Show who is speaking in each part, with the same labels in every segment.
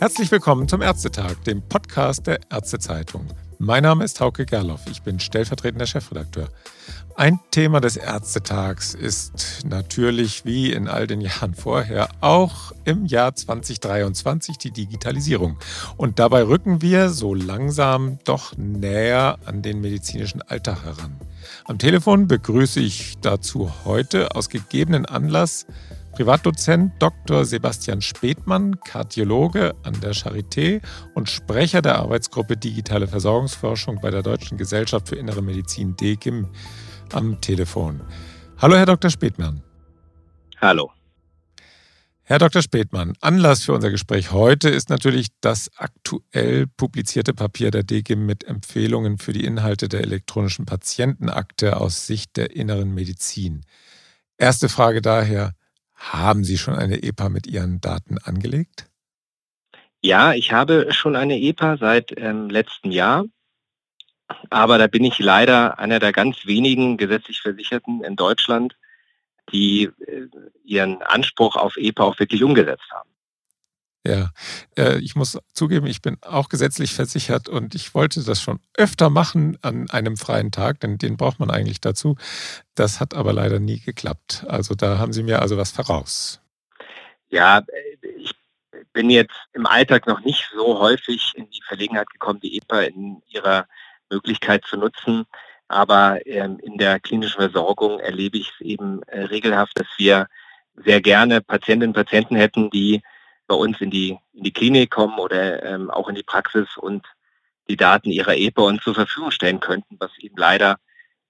Speaker 1: Herzlich willkommen zum Ärztetag, dem Podcast der Ärztezeitung. Mein Name ist Hauke Gerloff, ich bin stellvertretender Chefredakteur. Ein Thema des Ärztetags ist natürlich wie in all den Jahren vorher auch im Jahr 2023 die Digitalisierung. Und dabei rücken wir so langsam doch näher an den medizinischen Alltag heran. Am Telefon begrüße ich dazu heute aus gegebenen Anlass Privatdozent Dr. Sebastian Spätmann, Kardiologe an der Charité und Sprecher der Arbeitsgruppe Digitale Versorgungsforschung bei der Deutschen Gesellschaft für Innere Medizin DGIM am Telefon. Hallo, Herr Dr. Spätmann.
Speaker 2: Hallo.
Speaker 1: Herr Dr. Spätmann, Anlass für unser Gespräch heute ist natürlich das aktuell publizierte Papier der DGIM mit Empfehlungen für die Inhalte der elektronischen Patientenakte aus Sicht der inneren Medizin. Erste Frage daher, haben Sie schon eine EPA mit Ihren Daten angelegt?
Speaker 2: Ja, ich habe schon eine EPA seit ähm, letztem Jahr. Aber da bin ich leider einer der ganz wenigen gesetzlich Versicherten in Deutschland, die äh, ihren Anspruch auf EPA auch wirklich umgesetzt haben.
Speaker 1: Ja, äh, ich muss zugeben, ich bin auch gesetzlich versichert und ich wollte das schon öfter machen an einem freien Tag, denn den braucht man eigentlich dazu. Das hat aber leider nie geklappt. Also da haben Sie mir also was voraus.
Speaker 2: Ja, äh, ich bin jetzt im Alltag noch nicht so häufig in die Verlegenheit gekommen, die EPA in ihrer Möglichkeit zu nutzen. Aber ähm, in der klinischen Versorgung erlebe ich es eben äh, regelhaft, dass wir sehr gerne Patientinnen und Patienten hätten, die bei uns in die, in die Klinik kommen oder ähm, auch in die Praxis und die Daten ihrer EPA uns zur Verfügung stellen könnten, was eben leider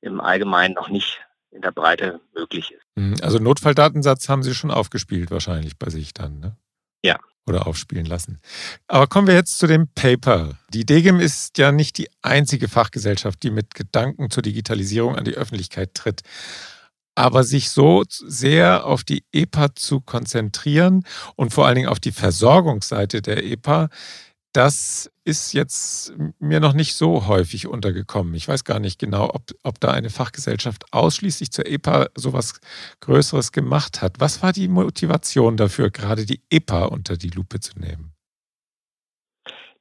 Speaker 2: im Allgemeinen noch nicht in der Breite möglich ist.
Speaker 1: Mhm. Also Notfalldatensatz haben Sie schon aufgespielt wahrscheinlich bei sich dann, ne?
Speaker 2: Ja.
Speaker 1: Oder aufspielen lassen. Aber kommen wir jetzt zu dem Paper. Die DGIM ist ja nicht die einzige Fachgesellschaft, die mit Gedanken zur Digitalisierung an die Öffentlichkeit tritt. Aber sich so sehr auf die EPA zu konzentrieren und vor allen Dingen auf die Versorgungsseite der EPA, das ist jetzt mir noch nicht so häufig untergekommen. Ich weiß gar nicht genau, ob, ob da eine Fachgesellschaft ausschließlich zur EPA sowas Größeres gemacht hat. Was war die Motivation dafür, gerade die EPA unter die Lupe zu nehmen?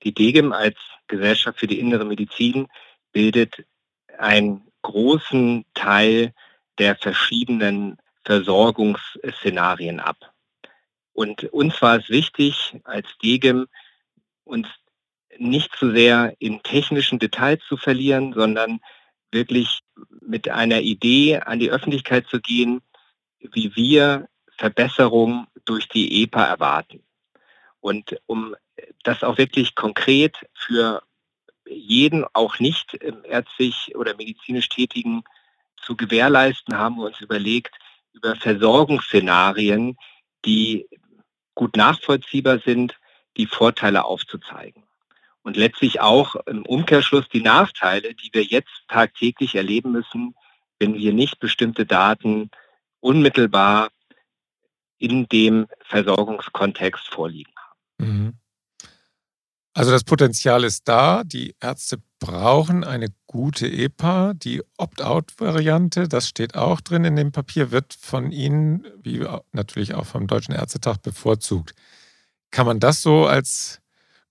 Speaker 2: Die DGIM als Gesellschaft für die innere Medizin bildet einen großen Teil der verschiedenen Versorgungsszenarien ab. Und uns war es wichtig, als DGEM uns nicht zu sehr in technischen Details zu verlieren, sondern wirklich mit einer Idee an die Öffentlichkeit zu gehen, wie wir Verbesserungen durch die EPA erwarten. Und um das auch wirklich konkret für jeden auch nicht ärztlich oder medizinisch tätigen zu gewährleisten, haben wir uns überlegt, über Versorgungsszenarien, die gut nachvollziehbar sind, die Vorteile aufzuzeigen. Und letztlich auch im Umkehrschluss die Nachteile, die wir jetzt tagtäglich erleben müssen, wenn wir nicht bestimmte Daten unmittelbar in dem Versorgungskontext vorliegen haben. Mhm.
Speaker 1: Also das Potenzial ist da. Die Ärzte brauchen eine gute EPA. Die Opt-out-Variante, das steht auch drin in dem Papier, wird von Ihnen, wie natürlich auch vom Deutschen Ärztetag, bevorzugt. Kann man das so als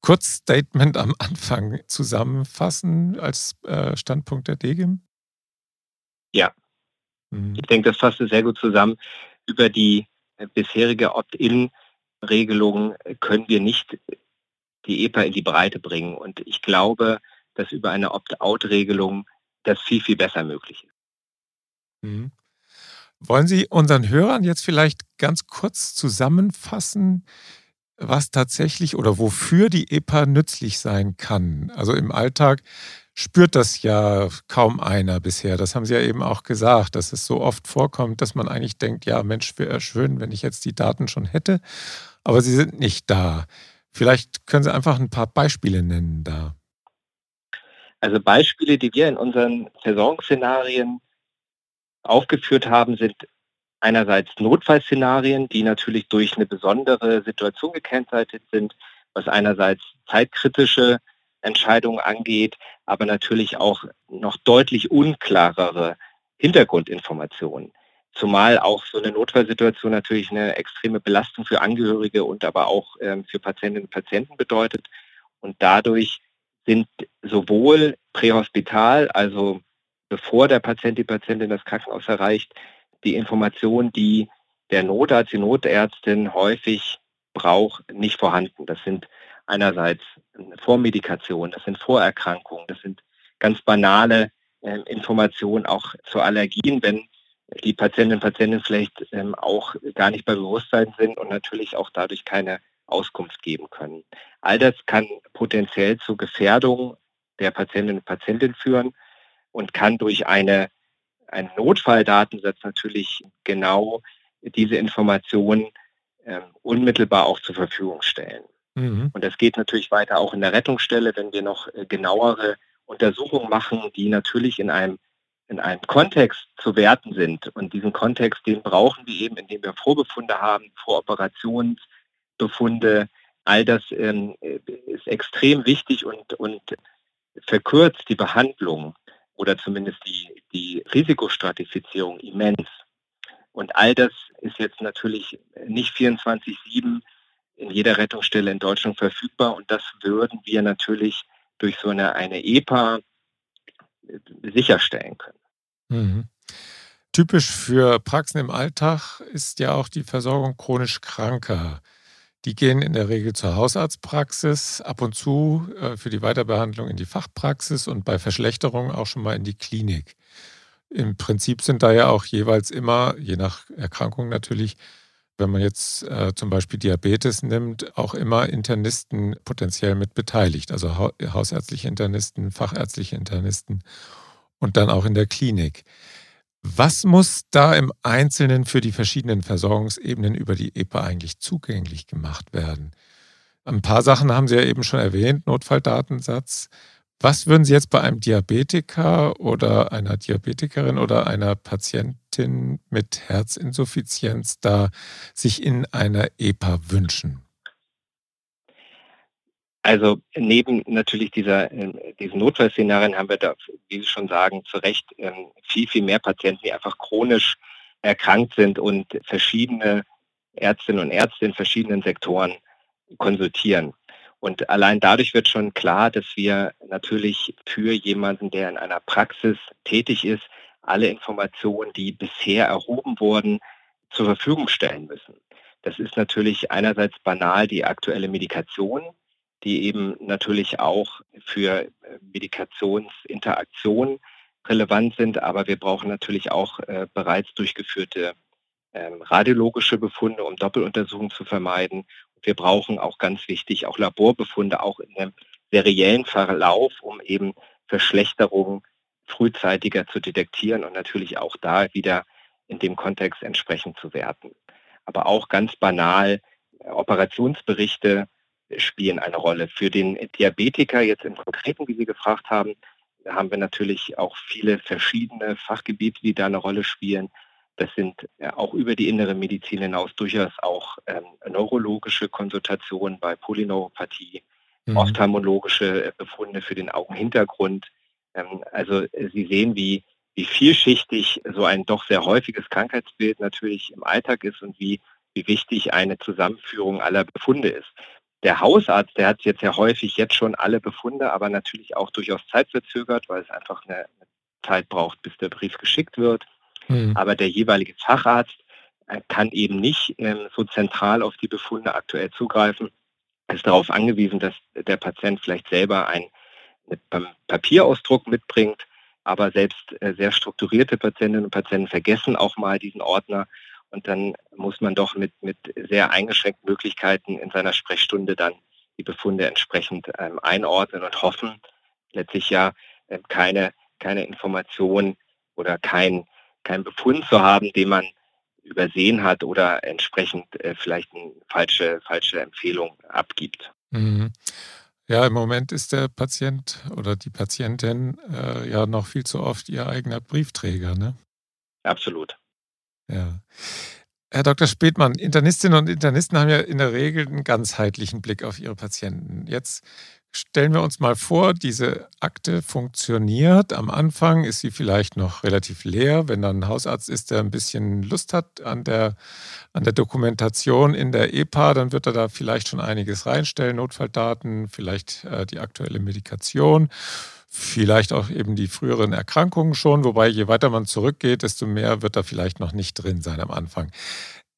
Speaker 1: Kurzstatement am Anfang zusammenfassen als äh, Standpunkt der DGIM?
Speaker 2: Ja, mhm. ich denke, das fasst sehr gut zusammen. Über die äh, bisherige Opt-in-Regelung können wir nicht die EPA in die Breite bringen. Und ich glaube, dass über eine Opt-out-Regelung das viel, viel besser möglich ist.
Speaker 1: Mhm. Wollen Sie unseren Hörern jetzt vielleicht ganz kurz zusammenfassen, was tatsächlich oder wofür die EPA nützlich sein kann? Also im Alltag spürt das ja kaum einer bisher. Das haben Sie ja eben auch gesagt, dass es so oft vorkommt, dass man eigentlich denkt, ja Mensch, wäre schön, wenn ich jetzt die Daten schon hätte, aber sie sind nicht da. Vielleicht können Sie einfach ein paar Beispiele nennen da.
Speaker 2: Also Beispiele, die wir in unseren Versorgungsszenarien aufgeführt haben, sind einerseits Notfallszenarien, die natürlich durch eine besondere Situation gekennzeichnet sind, was einerseits zeitkritische Entscheidungen angeht, aber natürlich auch noch deutlich unklarere Hintergrundinformationen. zumal auch so eine Notfallsituation natürlich eine extreme Belastung für Angehörige und aber auch ähm, für Patientinnen und Patienten bedeutet. Und dadurch sind sowohl prähospital, also bevor der Patient, die Patientin das Krankenhaus erreicht, die Informationen, die der Notarzt, die Notärztin häufig braucht, nicht vorhanden. Das sind einerseits Vormedikationen, das sind Vorerkrankungen, das sind ganz banale äh, Informationen auch zu Allergien, wenn die Patientinnen und Patienten vielleicht ähm, auch gar nicht bei Bewusstsein sind und natürlich auch dadurch keine Auskunft geben können. All das kann potenziell zu Gefährdung der Patientinnen und Patienten führen und kann durch eine, einen Notfalldatensatz natürlich genau diese Informationen äh, unmittelbar auch zur Verfügung stellen. Mhm. Und das geht natürlich weiter auch in der Rettungsstelle, wenn wir noch äh, genauere Untersuchungen machen, die natürlich in einem in einem Kontext zu werten sind. Und diesen Kontext, den brauchen wir eben, indem wir Vorbefunde haben, Voroperationsbefunde. All das ähm, ist extrem wichtig und, und verkürzt die Behandlung oder zumindest die, die Risikostratifizierung immens. Und all das ist jetzt natürlich nicht 24-7 in jeder Rettungsstelle in Deutschland verfügbar. Und das würden wir natürlich durch so eine, eine EPA sicherstellen können.
Speaker 1: Mhm. Typisch für Praxen im Alltag ist ja auch die Versorgung chronisch Kranker. Die gehen in der Regel zur Hausarztpraxis, ab und zu äh, für die Weiterbehandlung in die Fachpraxis und bei Verschlechterungen auch schon mal in die Klinik. Im Prinzip sind da ja auch jeweils immer, je nach Erkrankung natürlich, wenn man jetzt äh, zum Beispiel Diabetes nimmt, auch immer Internisten potenziell mit beteiligt, also ha hausärztliche Internisten, fachärztliche Internisten und dann auch in der Klinik. Was muss da im Einzelnen für die verschiedenen Versorgungsebenen über die EPA eigentlich zugänglich gemacht werden? Ein paar Sachen haben Sie ja eben schon erwähnt, Notfalldatensatz. Was würden Sie jetzt bei einem Diabetiker oder einer Diabetikerin oder einer Patientin mit Herzinsuffizienz da sich in einer EPA wünschen?
Speaker 2: Also neben natürlich dieser, äh, diesen Notfallszenarien haben wir da, wie Sie schon sagen, zu Recht ähm, viel, viel mehr Patienten, die einfach chronisch erkrankt sind und verschiedene Ärztinnen und Ärzte in verschiedenen Sektoren konsultieren. Und allein dadurch wird schon klar, dass wir natürlich für jemanden, der in einer Praxis tätig ist, alle Informationen, die bisher erhoben wurden, zur Verfügung stellen müssen. Das ist natürlich einerseits banal die aktuelle Medikation, die eben natürlich auch für äh, Medikationsinteraktion relevant sind, aber wir brauchen natürlich auch äh, bereits durchgeführte ähm, radiologische Befunde, um Doppeluntersuchungen zu vermeiden. Und wir brauchen auch ganz wichtig auch Laborbefunde, auch in einem seriellen Verlauf, um eben Verschlechterungen frühzeitiger zu detektieren und natürlich auch da wieder in dem Kontext entsprechend zu werten. Aber auch ganz banal äh, Operationsberichte spielen eine Rolle. Für den Diabetiker jetzt im Konkreten, wie Sie gefragt haben, haben wir natürlich auch viele verschiedene Fachgebiete, die da eine Rolle spielen. Das sind auch über die innere Medizin hinaus durchaus auch ähm, neurologische Konsultationen bei Polyneuropathie, mhm. ophthalmologische Befunde für den Augenhintergrund. Ähm, also äh, Sie sehen, wie, wie vielschichtig so ein doch sehr häufiges Krankheitsbild natürlich im Alltag ist und wie, wie wichtig eine Zusammenführung aller Befunde ist. Der Hausarzt, der hat jetzt ja häufig jetzt schon alle Befunde, aber natürlich auch durchaus zeitverzögert, weil es einfach eine Zeit braucht, bis der Brief geschickt wird. Mhm. Aber der jeweilige Facharzt äh, kann eben nicht ähm, so zentral auf die Befunde aktuell zugreifen. Er ist darauf angewiesen, dass der Patient vielleicht selber einen Papierausdruck mitbringt. Aber selbst äh, sehr strukturierte Patientinnen und Patienten vergessen auch mal diesen Ordner und dann muss man doch mit, mit sehr eingeschränkten Möglichkeiten in seiner Sprechstunde dann die Befunde entsprechend ähm, einordnen und hoffen, letztlich ja äh, keine, keine Information oder kein, kein Befund zu haben, den man übersehen hat oder entsprechend äh, vielleicht eine falsche, falsche Empfehlung abgibt.
Speaker 1: Mhm. Ja, im Moment ist der Patient oder die Patientin äh, ja noch viel zu oft ihr eigener Briefträger, ne?
Speaker 2: Absolut.
Speaker 1: Ja. Herr Dr. Spätmann, Internistinnen und Internisten haben ja in der Regel einen ganzheitlichen Blick auf ihre Patienten. Jetzt stellen wir uns mal vor, diese Akte funktioniert. Am Anfang ist sie vielleicht noch relativ leer. Wenn dann ein Hausarzt ist, der ein bisschen Lust hat an der, an der Dokumentation in der EPA, dann wird er da vielleicht schon einiges reinstellen, Notfalldaten, vielleicht äh, die aktuelle Medikation vielleicht auch eben die früheren Erkrankungen schon, wobei je weiter man zurückgeht, desto mehr wird da vielleicht noch nicht drin sein am Anfang.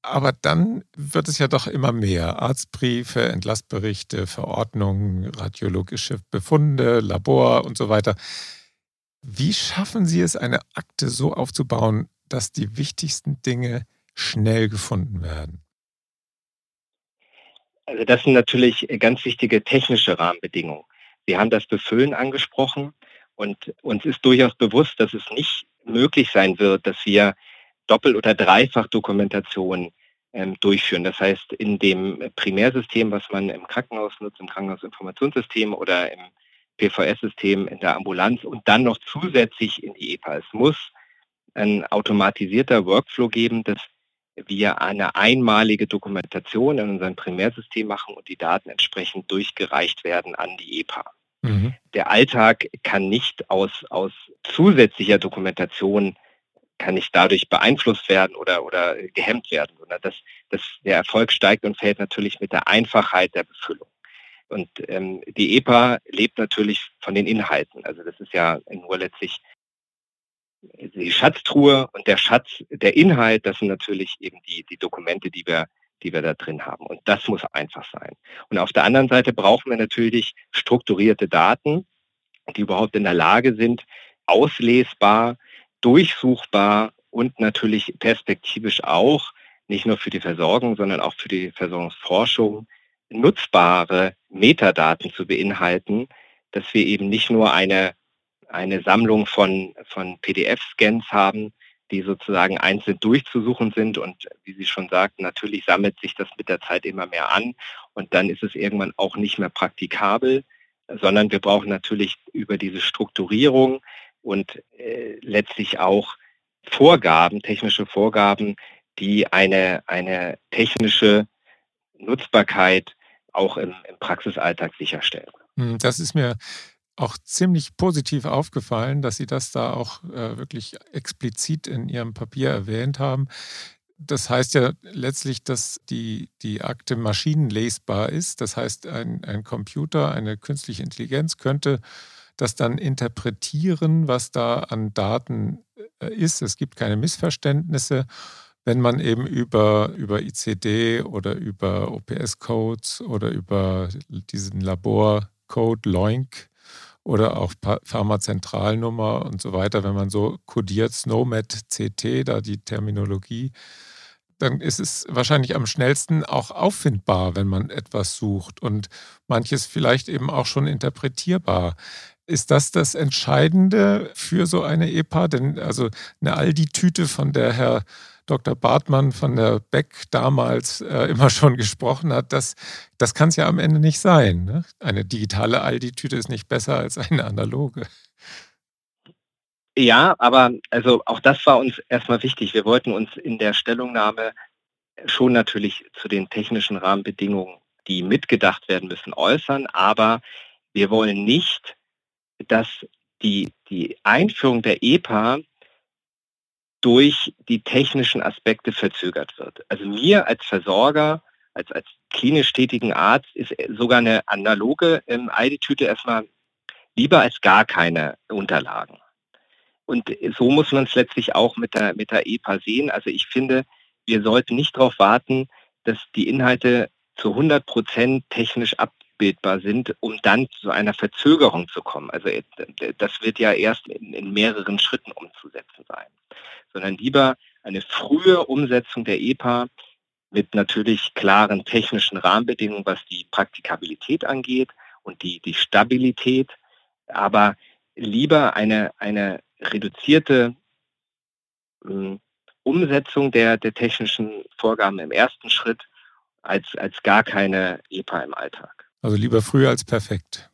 Speaker 1: Aber dann wird es ja doch immer mehr. Arztbriefe, Entlastberichte, Verordnungen, radiologische Befunde, Labor und so weiter. Wie schaffen Sie es, eine Akte so aufzubauen, dass die wichtigsten Dinge schnell gefunden werden?
Speaker 2: Also das sind natürlich ganz wichtige technische Rahmenbedingungen. Sie haben das Befüllen angesprochen und uns ist durchaus bewusst, dass es nicht möglich sein wird, dass wir Doppel- oder Dreifach-Dokumentation ähm, durchführen. Das heißt, in dem Primärsystem, was man im Krankenhaus nutzt, im Krankenhausinformationssystem oder im PVS-System in der Ambulanz und dann noch zusätzlich in die EPA. Es muss ein automatisierter Workflow geben, dass wir eine einmalige Dokumentation in unserem Primärsystem machen und die Daten entsprechend durchgereicht werden an die EPA. Mhm. Der Alltag kann nicht aus, aus zusätzlicher Dokumentation kann nicht dadurch beeinflusst werden oder, oder gehemmt werden, sondern das, das, der Erfolg steigt und fällt natürlich mit der Einfachheit der Befüllung. Und ähm, die EPA lebt natürlich von den Inhalten. Also das ist ja nur letztlich die Schatztruhe und der Schatz, der Inhalt, das sind natürlich eben die, die Dokumente, die wir, die wir da drin haben. Und das muss einfach sein. Und auf der anderen Seite brauchen wir natürlich strukturierte Daten, die überhaupt in der Lage sind, auslesbar, durchsuchbar und natürlich perspektivisch auch, nicht nur für die Versorgung, sondern auch für die Versorgungsforschung, nutzbare Metadaten zu beinhalten, dass wir eben nicht nur eine eine Sammlung von, von PDF-Scans haben, die sozusagen einzeln durchzusuchen sind. Und wie Sie schon sagten, natürlich sammelt sich das mit der Zeit immer mehr an und dann ist es irgendwann auch nicht mehr praktikabel, sondern wir brauchen natürlich über diese Strukturierung und äh, letztlich auch Vorgaben, technische Vorgaben, die eine, eine technische Nutzbarkeit auch im, im Praxisalltag sicherstellen.
Speaker 1: Hm, das ist mir auch ziemlich positiv aufgefallen, dass Sie das da auch äh, wirklich explizit in Ihrem Papier erwähnt haben. Das heißt ja letztlich, dass die, die Akte maschinenlesbar ist. Das heißt, ein, ein Computer, eine künstliche Intelligenz könnte das dann interpretieren, was da an Daten äh, ist. Es gibt keine Missverständnisse wenn man eben über, über ICD oder über OPS-Codes oder über diesen Laborcode LOINC oder auch Pharmazentralnummer und so weiter, wenn man so kodiert, SNOMED CT, da die Terminologie, dann ist es wahrscheinlich am schnellsten auch auffindbar, wenn man etwas sucht und manches vielleicht eben auch schon interpretierbar. Ist das das Entscheidende für so eine EPA? Denn also eine Aldi-Tüte, von der Herr Dr. Bartmann von der Beck damals äh, immer schon gesprochen hat, das, das kann es ja am Ende nicht sein. Ne? Eine digitale Aldi-Tüte ist nicht besser als eine analoge.
Speaker 2: Ja, aber also auch das war uns erstmal wichtig. Wir wollten uns in der Stellungnahme schon natürlich zu den technischen Rahmenbedingungen, die mitgedacht werden müssen, äußern, aber wir wollen nicht, dass die, die Einführung der EPA durch die technischen Aspekte verzögert wird. Also mir als Versorger, als, als klinisch tätigen Arzt ist sogar eine analoge ähm, ID-Tüte erstmal lieber als gar keine Unterlagen. Und so muss man es letztlich auch mit der, mit der EPA sehen. Also ich finde, wir sollten nicht darauf warten, dass die Inhalte zu 100 Prozent technisch abbildbar sind, um dann zu einer Verzögerung zu kommen. Also äh, das wird ja erst in, in mehreren Schritten umzusetzen sein sondern lieber eine frühe Umsetzung der EPA mit natürlich klaren technischen Rahmenbedingungen, was die Praktikabilität angeht und die, die Stabilität, aber lieber eine, eine reduzierte äh, Umsetzung der, der technischen Vorgaben im ersten Schritt als, als gar keine EPA im Alltag.
Speaker 1: Also lieber früher als perfekt.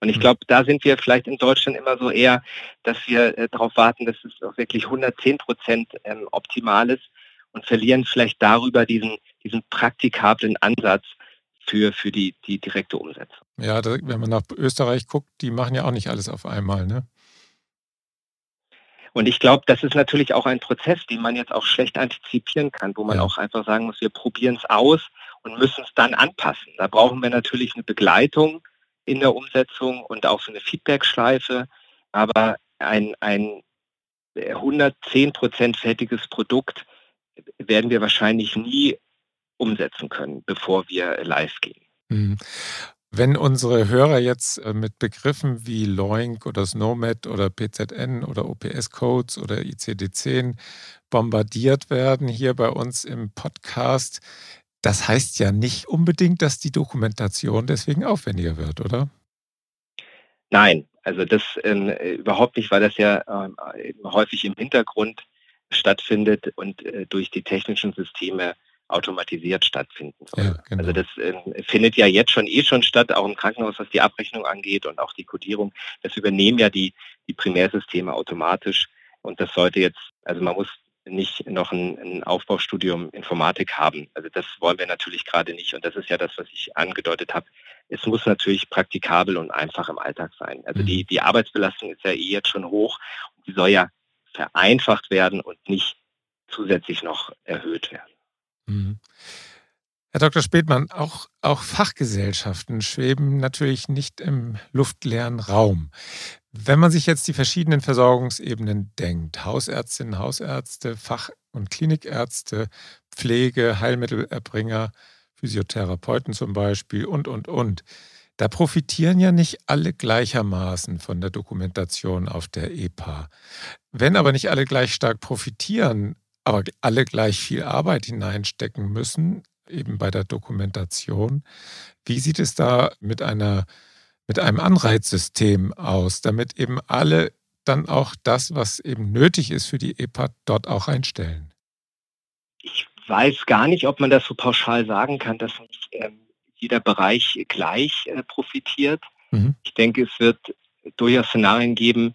Speaker 2: Und ich hm. glaube, da sind wir vielleicht in Deutschland immer so eher, dass wir äh, darauf warten, dass es auch wirklich 110 Prozent ähm, optimal ist. und verlieren vielleicht darüber diesen, diesen praktikablen Ansatz für, für die, die direkte Umsetzung.
Speaker 1: Ja, da, wenn man nach Österreich guckt, die machen ja auch nicht alles auf einmal, ne?
Speaker 2: Und ich glaube, das ist natürlich auch ein Prozess, den man jetzt auch schlecht antizipieren kann, wo man ja. auch einfach sagen muss, wir probieren es aus und müssen es dann anpassen. Da brauchen wir natürlich eine Begleitung in der Umsetzung und auch so eine Feedbackschleife. Aber ein, ein 110 Prozent fertiges Produkt werden wir wahrscheinlich nie umsetzen können, bevor wir live gehen.
Speaker 1: Mhm. Wenn unsere Hörer jetzt äh, mit Begriffen wie Loink oder Snowmet oder PZN oder OPS-Codes oder ICD-10 bombardiert werden hier bei uns im Podcast, das heißt ja nicht unbedingt, dass die Dokumentation deswegen aufwendiger wird, oder?
Speaker 2: Nein, also das ähm, überhaupt nicht, weil das ja äh, häufig im Hintergrund stattfindet und äh, durch die technischen Systeme automatisiert stattfinden soll. Ja, genau. Also das äh, findet ja jetzt schon eh schon statt, auch im Krankenhaus, was die Abrechnung angeht und auch die Kodierung. Das übernehmen ja die, die Primärsysteme automatisch. Und das sollte jetzt, also man muss nicht noch ein, ein, Aufbaustudium Informatik haben. Also das wollen wir natürlich gerade nicht. Und das ist ja das, was ich angedeutet habe. Es muss natürlich praktikabel und einfach im Alltag sein. Also mhm. die, die Arbeitsbelastung ist ja eh jetzt schon hoch. Die soll ja vereinfacht werden und nicht zusätzlich noch erhöht werden.
Speaker 1: Mhm. Herr Dr. Spätmann, auch, auch Fachgesellschaften schweben natürlich nicht im luftleeren Raum. Wenn man sich jetzt die verschiedenen Versorgungsebenen denkt, Hausärztinnen, Hausärzte, Fach- und Klinikärzte, Pflege, Heilmittelerbringer, Physiotherapeuten zum Beispiel und, und, und, da profitieren ja nicht alle gleichermaßen von der Dokumentation auf der EPA. Wenn aber nicht alle gleich stark profitieren, aber alle gleich viel Arbeit hineinstecken müssen, eben bei der Dokumentation. Wie sieht es da mit einer mit einem Anreizsystem aus, damit eben alle dann auch das, was eben nötig ist für die EPA, dort auch einstellen?
Speaker 2: Ich weiß gar nicht, ob man das so pauschal sagen kann, dass nicht ähm, jeder Bereich gleich äh, profitiert. Mhm. Ich denke, es wird durchaus Szenarien geben,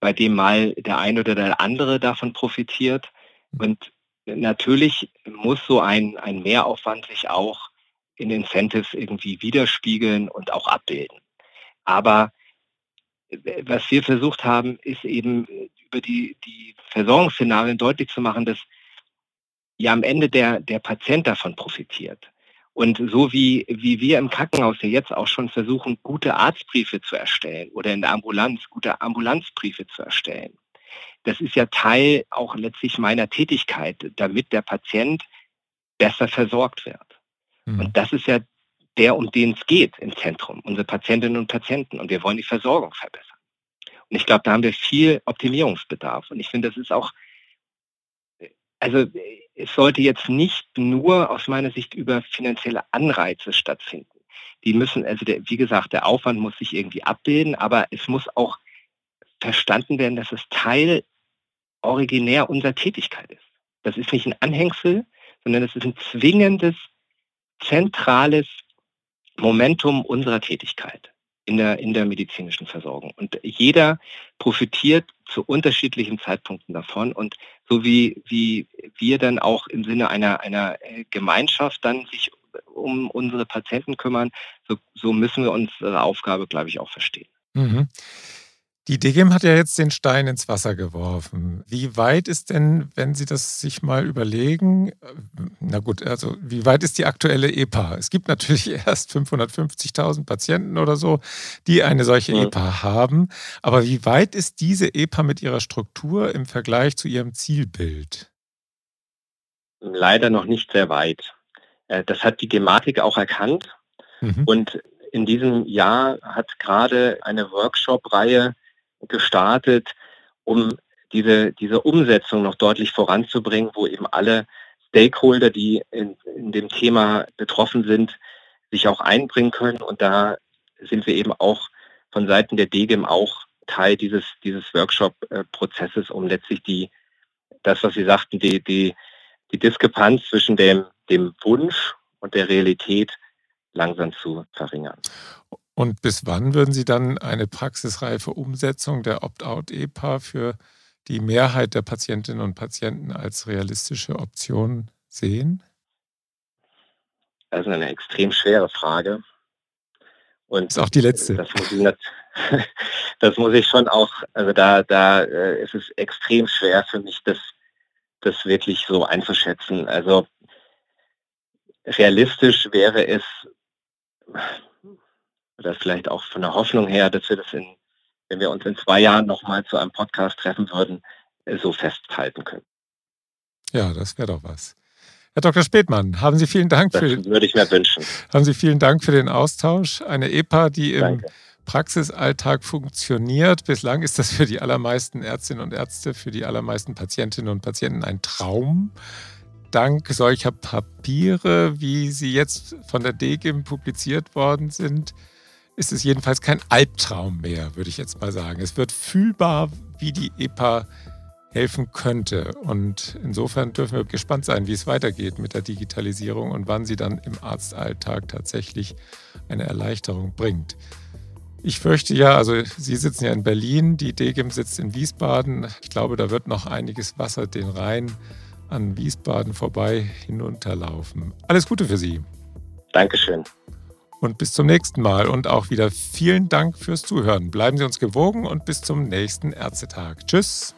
Speaker 2: bei dem mal der eine oder der andere davon profitiert. Und natürlich muss so ein, ein Mehraufwand sich auch in Incentives irgendwie widerspiegeln und auch abbilden. Aber äh, was wir versucht haben, ist eben äh, über die, die Versorgungsszenarien deutlich zu machen, dass ja am Ende der, der Patient davon profitiert. Und so wie, wie wir im Krankenhaus ja jetzt auch schon versuchen, gute Arztbriefe zu erstellen oder in der Ambulanz gute Ambulanzbriefe zu erstellen, das ist ja Teil auch letztlich meiner Tätigkeit, damit der Patient besser versorgt wird. Mhm. Und das ist ja der, um den es geht im Zentrum, unsere Patientinnen und Patienten. Und wir wollen die Versorgung verbessern. Und ich glaube, da haben wir viel Optimierungsbedarf. Und ich finde, das ist auch, also es sollte jetzt nicht nur aus meiner Sicht über finanzielle Anreize stattfinden. Die müssen, also der, wie gesagt, der Aufwand muss sich irgendwie abbilden, aber es muss auch verstanden werden, dass es Teil originär unserer Tätigkeit ist. Das ist nicht ein Anhängsel, sondern es ist ein zwingendes, zentrales Momentum unserer Tätigkeit in der, in der medizinischen Versorgung. Und jeder profitiert zu unterschiedlichen Zeitpunkten davon. Und so wie, wie wir dann auch im Sinne einer, einer äh, Gemeinschaft dann sich um unsere Patienten kümmern, so, so müssen wir unsere Aufgabe, glaube ich, auch verstehen. Mhm.
Speaker 1: Die DGIM hat ja jetzt den Stein ins Wasser geworfen. Wie weit ist denn, wenn Sie das sich mal überlegen, äh, na gut, also wie weit ist die aktuelle EPA? Es gibt natürlich erst 550.000 Patienten oder so, die eine solche ja. EPA haben. Aber wie weit ist diese EPA mit ihrer Struktur im Vergleich zu ihrem Zielbild?
Speaker 2: Leider noch nicht sehr weit. Äh, das hat die Gematik auch erkannt. Mhm. Und in diesem Jahr hat gerade eine Workshop-Reihe gestartet, um diese, diese Umsetzung noch deutlich voranzubringen, wo eben alle Stakeholder, die in, in dem Thema betroffen sind, sich auch einbringen können. Und da sind wir eben auch von Seiten der DGIM auch Teil dieses, dieses Workshop-Prozesses, um letztlich die, das, was Sie sagten, die, die, die Diskrepanz zwischen dem, dem Wunsch und der Realität langsam zu verringern.
Speaker 1: Und bis wann würden Sie dann eine praxisreife Umsetzung der Opt-out-EPA für die Mehrheit der Patientinnen und Patienten als realistische Option sehen?
Speaker 2: Das ist eine extrem schwere Frage.
Speaker 1: Und ist auch die letzte.
Speaker 2: Das muss ich, das muss ich schon auch, also da, da äh, ist es extrem schwer für mich, das, das wirklich so einzuschätzen. Also realistisch wäre es, oder vielleicht auch von der Hoffnung her, dass wir das in, wenn wir uns in zwei Jahren nochmal zu einem Podcast treffen würden, so festhalten können.
Speaker 1: Ja, das wäre doch was. Herr Dr. Spätmann, haben Sie vielen Dank
Speaker 2: das für würde ich mir wünschen.
Speaker 1: Haben Sie vielen Dank für den Austausch. Eine EPA, die Danke. im Praxisalltag funktioniert. Bislang ist das für die allermeisten Ärztinnen und Ärzte, für die allermeisten Patientinnen und Patienten ein Traum. Dank solcher Papiere, wie sie jetzt von der DGIM publiziert worden sind, ist es jedenfalls kein Albtraum mehr, würde ich jetzt mal sagen. Es wird fühlbar, wie die EPA helfen könnte. Und insofern dürfen wir gespannt sein, wie es weitergeht mit der Digitalisierung und wann sie dann im Arztalltag tatsächlich eine Erleichterung bringt. Ich fürchte ja, also Sie sitzen ja in Berlin, die DGIM sitzt in Wiesbaden. Ich glaube, da wird noch einiges Wasser den Rhein an Wiesbaden vorbei hinunterlaufen. Alles Gute für Sie.
Speaker 2: Dankeschön.
Speaker 1: Und bis zum nächsten Mal und auch wieder vielen Dank fürs Zuhören. Bleiben Sie uns gewogen und bis zum nächsten Ärztetag. Tschüss.